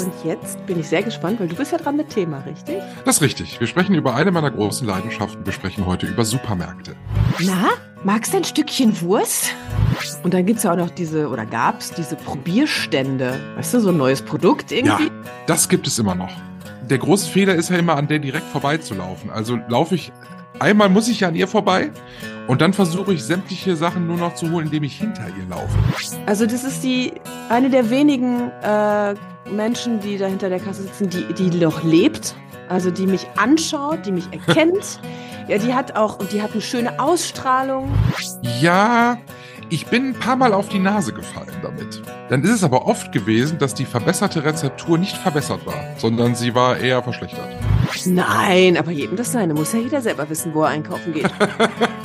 Und jetzt bin ich sehr gespannt, weil du bist ja dran mit Thema, richtig? Das ist richtig. Wir sprechen über eine meiner großen Leidenschaften. Wir sprechen heute über Supermärkte. Na, magst du ein Stückchen Wurst? Und dann gibt es ja auch noch diese, oder gab es diese Probierstände. Weißt du, so ein neues Produkt irgendwie? Ja, das gibt es immer noch. Der große Fehler ist ja immer, an der direkt vorbeizulaufen. Also laufe ich, einmal muss ich ja an ihr vorbei und dann versuche ich sämtliche Sachen nur noch zu holen, indem ich hinter ihr laufe. Also das ist die, eine der wenigen äh, Menschen, die da hinter der Kasse sitzen, die, die noch lebt. Also die mich anschaut, die mich erkennt. ja, die hat auch, die hat eine schöne Ausstrahlung. Ja, ich bin ein paar Mal auf die Nase gefallen damit. Dann ist es aber oft gewesen, dass die verbesserte Rezeptur nicht verbessert war, sondern sie war eher verschlechtert. Nein, aber jedem das seine. Muss ja jeder selber wissen, wo er einkaufen geht.